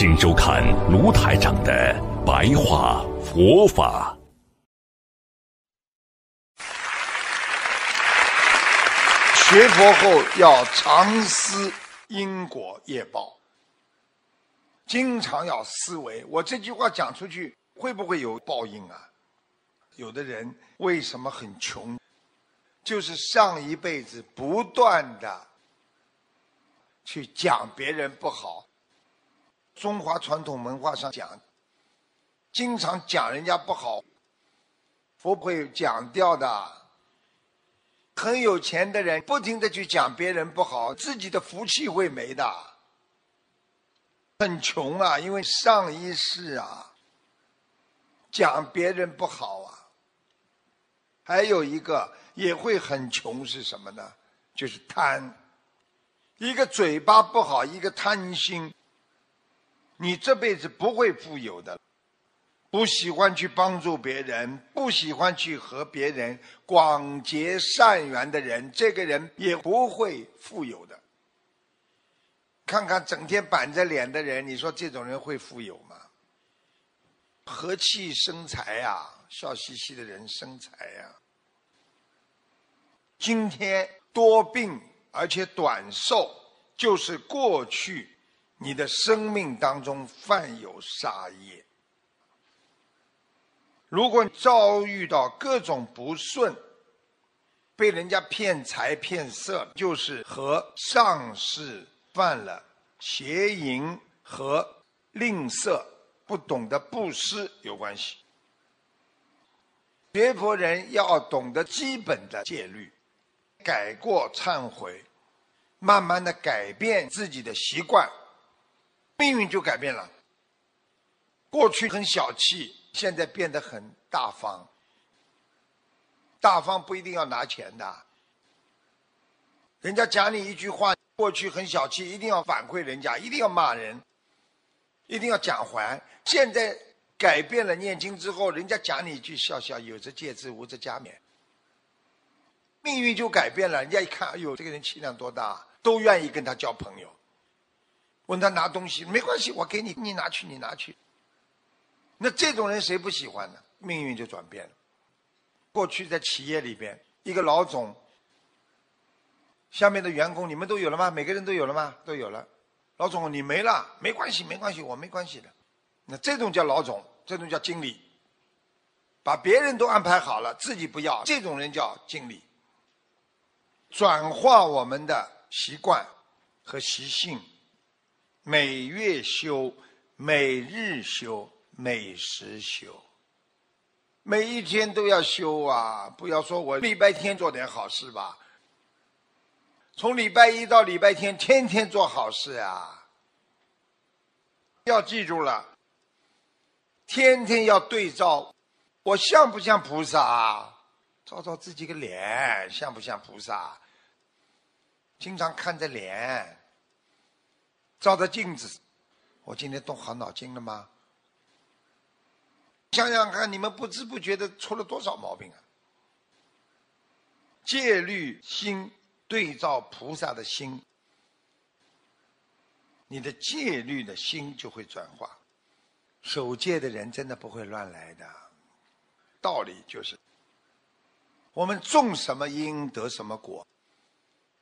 请收看卢台长的白话佛法。学佛后要常思因果业报，经常要思维。我这句话讲出去，会不会有报应啊？有的人为什么很穷？就是上一辈子不断的。去讲别人不好，中华传统文化上讲，经常讲人家不好，佛会讲掉的。很有钱的人不停的去讲别人不好，自己的福气会没的。很穷啊，因为上一世啊，讲别人不好啊。还有一个也会很穷是什么呢？就是贪。一个嘴巴不好，一个贪心，你这辈子不会富有的。不喜欢去帮助别人，不喜欢去和别人广结善缘的人，这个人也不会富有的。看看整天板着脸的人，你说这种人会富有吗？和气生财呀，笑嘻嘻的人生财呀。今天多病。而且短寿，就是过去你的生命当中犯有杀业。如果遭遇到各种不顺，被人家骗财骗色，就是和上世犯了邪淫和吝啬、不懂得布施有关系。学佛人要懂得基本的戒律。改过忏悔，慢慢的改变自己的习惯，命运就改变了。过去很小气，现在变得很大方。大方不一定要拿钱的，人家讲你一句话，过去很小气，一定要反馈人家，一定要骂人，一定要讲还。现在改变了，念经之后，人家讲你一句，笑笑，有则戒之，无则加勉。命运就改变了，人家一看，哎呦，这个人气量多大，都愿意跟他交朋友。问他拿东西，没关系，我给你，你拿去，你拿去。那这种人谁不喜欢呢？命运就转变了。过去在企业里边，一个老总，下面的员工，你们都有了吗？每个人都有了吗？都有了。老总，你没了，没关系，没关系，我没关系的。那这种叫老总，这种叫经理，把别人都安排好了，自己不要，这种人叫经理。转化我们的习惯和习性，每月修，每日修，每时修，每一天都要修啊！不要说我礼拜天做点好事吧，从礼拜一到礼拜天，天天做好事啊！要记住了，天天要对照，我像不像菩萨？照照自己个脸，像不像菩萨？经常看着脸，照着镜子，我今天动好脑筋了吗？想想看，你们不知不觉的出了多少毛病啊？戒律心对照菩萨的心，你的戒律的心就会转化。守戒的人真的不会乱来的，道理就是。我们种什么因得什么果，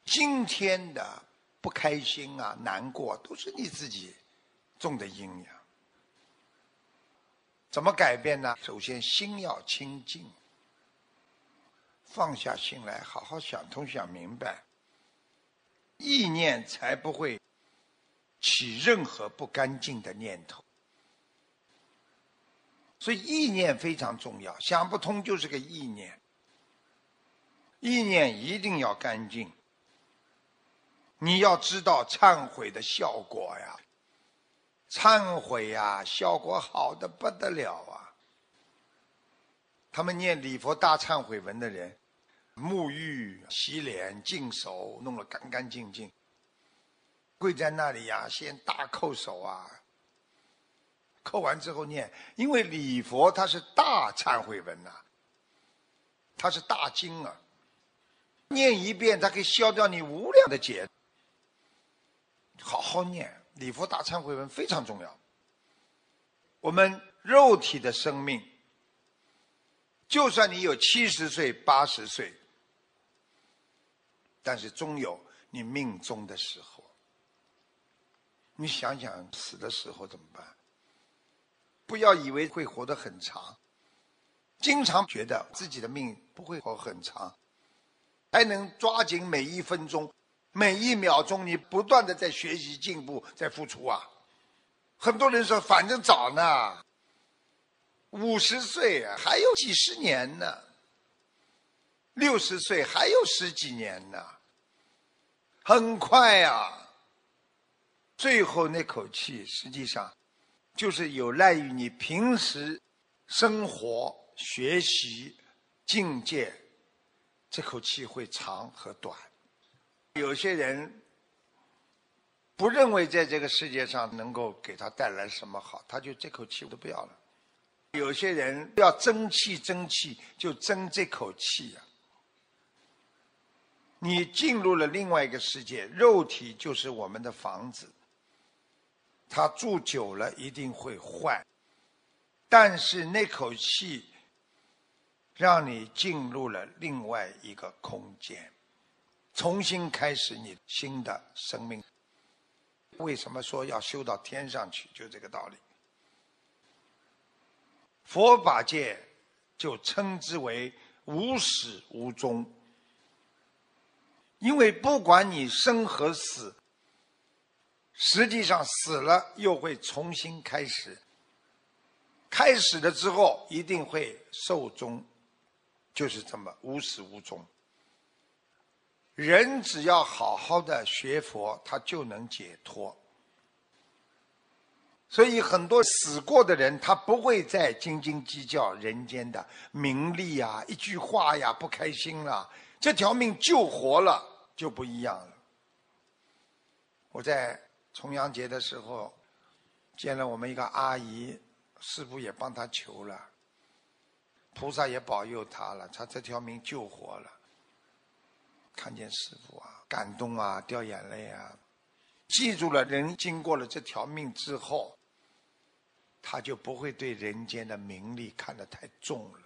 今天的不开心啊、难过，都是你自己种的因呀。怎么改变呢？首先心要清净，放下心来，好好想通、想明白，意念才不会起任何不干净的念头。所以意念非常重要，想不通就是个意念。意念一定要干净。你要知道忏悔的效果呀，忏悔呀，效果好的不得了啊！他们念礼佛大忏悔文的人，沐浴、洗脸、净手，弄得干干净净，跪在那里呀，先大叩首啊，叩完之后念，因为礼佛它是大忏悔文呐，它是大经啊，念一遍它可以消掉你无量的劫，好好念。礼佛大忏悔文非常重要。我们肉体的生命，就算你有七十岁、八十岁，但是终有你命终的时候。你想想死的时候怎么办？不要以为会活得很长，经常觉得自己的命不会活很长，还能抓紧每一分钟。每一秒钟，你不断的在学习进步，在付出啊！很多人说，反正早呢，五十岁还有几十年呢，六十岁还有十几年呢，很快啊！最后那口气，实际上就是有赖于你平时生活、学习、境界，这口气会长和短。有些人不认为在这个世界上能够给他带来什么好，他就这口气我都不要了。有些人要争气争气，就争这口气呀。你进入了另外一个世界，肉体就是我们的房子，他住久了一定会坏，但是那口气让你进入了另外一个空间。重新开始你新的生命。为什么说要修到天上去？就这个道理。佛法界就称之为无始无终，因为不管你生和死，实际上死了又会重新开始。开始了之后一定会寿终，就是这么无始无终。人只要好好的学佛，他就能解脱。所以很多死过的人，他不会再斤斤计较人间的名利啊，一句话呀不开心了，这条命救活了就不一样了。我在重阳节的时候见了我们一个阿姨，师傅也帮她求了，菩萨也保佑她了，她这条命救活了。看见师傅啊，感动啊，掉眼泪啊！记住了，人经过了这条命之后，他就不会对人间的名利看得太重了，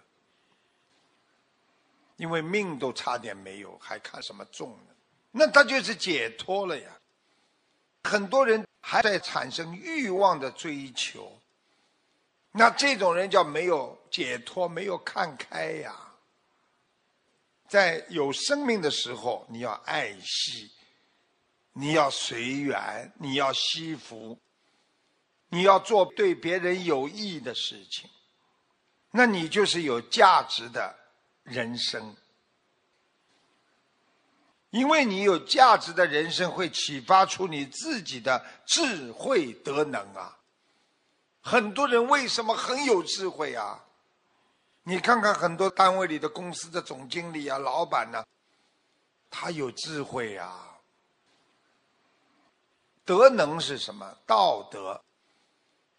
因为命都差点没有，还看什么重呢？那他就是解脱了呀。很多人还在产生欲望的追求，那这种人叫没有解脱，没有看开呀。在有生命的时候，你要爱惜，你要随缘，你要惜福，你要做对别人有益的事情，那你就是有价值的人生。因为你有价值的人生，会启发出你自己的智慧德能啊！很多人为什么很有智慧啊？你看看很多单位里的公司的总经理啊、老板呢，他有智慧呀。德能是什么？道德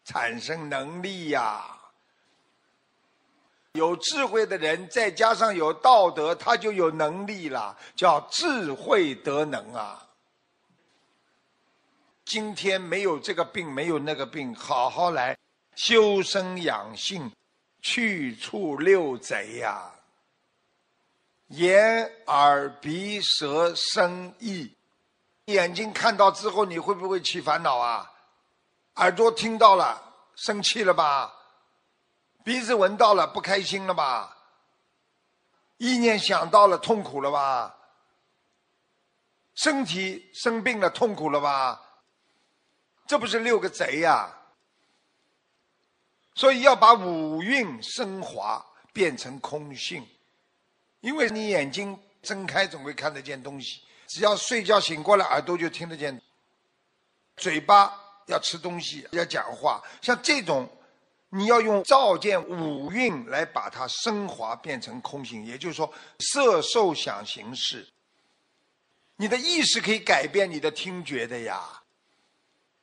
产生能力呀。有智慧的人，再加上有道德，他就有能力了，叫智慧德能啊。今天没有这个病，没有那个病，好好来修身养性。去处六贼呀！眼、耳、鼻、舌、身、意，眼睛看到之后，你会不会起烦恼啊？耳朵听到了，生气了吧？鼻子闻到了，不开心了吧？意念想到了，痛苦了吧？身体生病了，痛苦了吧？这不是六个贼呀！所以要把五蕴升华，变成空性，因为你眼睛睁开总会看得见东西，只要睡觉醒过来，耳朵就听得见；嘴巴要吃东西，要讲话，像这种，你要用照见五蕴来把它升华变成空性，也就是说，色受想行识。你的意识可以改变你的听觉的呀，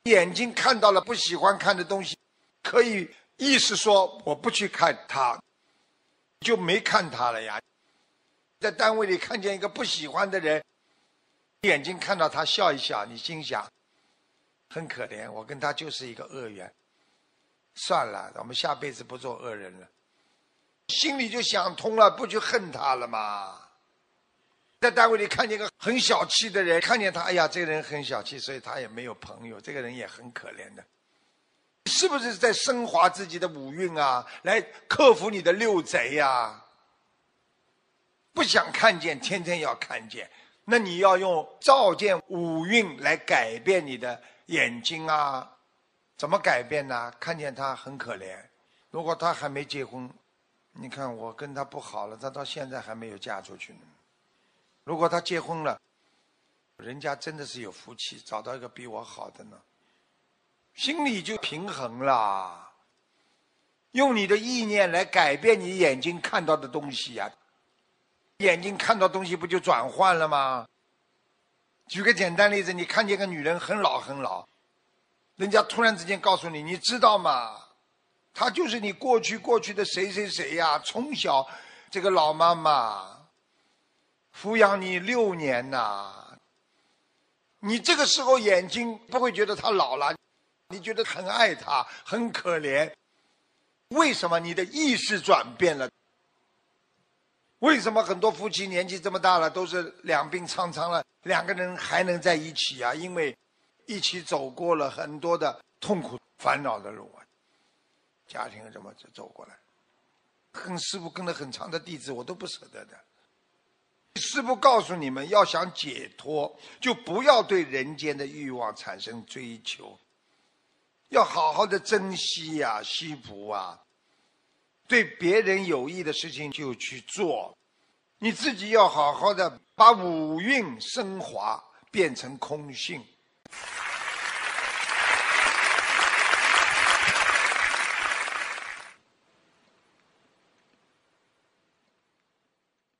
眼睛看到了不喜欢看的东西，可以意思说我不去看他，就没看他了呀。在单位里看见一个不喜欢的人，眼睛看到他笑一笑，你心想。很可怜，我跟他就是一个恶缘。算了，我们下辈子不做恶人了。心里就想通了，不去恨他了嘛。在单位里看见一个很小气的人，看见他，哎呀，这个人很小气，所以他也没有朋友。这个人也很可怜的，是不是在升华自己的五蕴啊？来克服你的六贼呀？不想看见，天天要看见，那你要用照见五蕴来改变你的。眼睛啊，怎么改变呢？看见他很可怜。如果他还没结婚，你看我跟他不好了，他到现在还没有嫁出去呢。如果他结婚了，人家真的是有福气，找到一个比我好的呢，心里就平衡了。用你的意念来改变你眼睛看到的东西呀，眼睛看到东西不就转换了吗？举个简单例子，你看见个女人很老很老，人家突然之间告诉你，你知道吗？她就是你过去过去的谁谁谁呀？从小这个老妈妈抚养你六年呐，你这个时候眼睛不会觉得她老了，你觉得很爱他，很可怜。为什么你的意识转变了？为什么很多夫妻年纪这么大了，都是两鬓苍苍了，两个人还能在一起啊？因为一起走过了很多的痛苦、烦恼的路啊。家庭怎么走过来？跟师傅跟了很长的弟子，我都不舍得的。师傅告诉你们，要想解脱，就不要对人间的欲望产生追求，要好好的珍惜呀，惜福啊。对别人有益的事情就去做，你自己要好好的把五蕴升华，变成空性。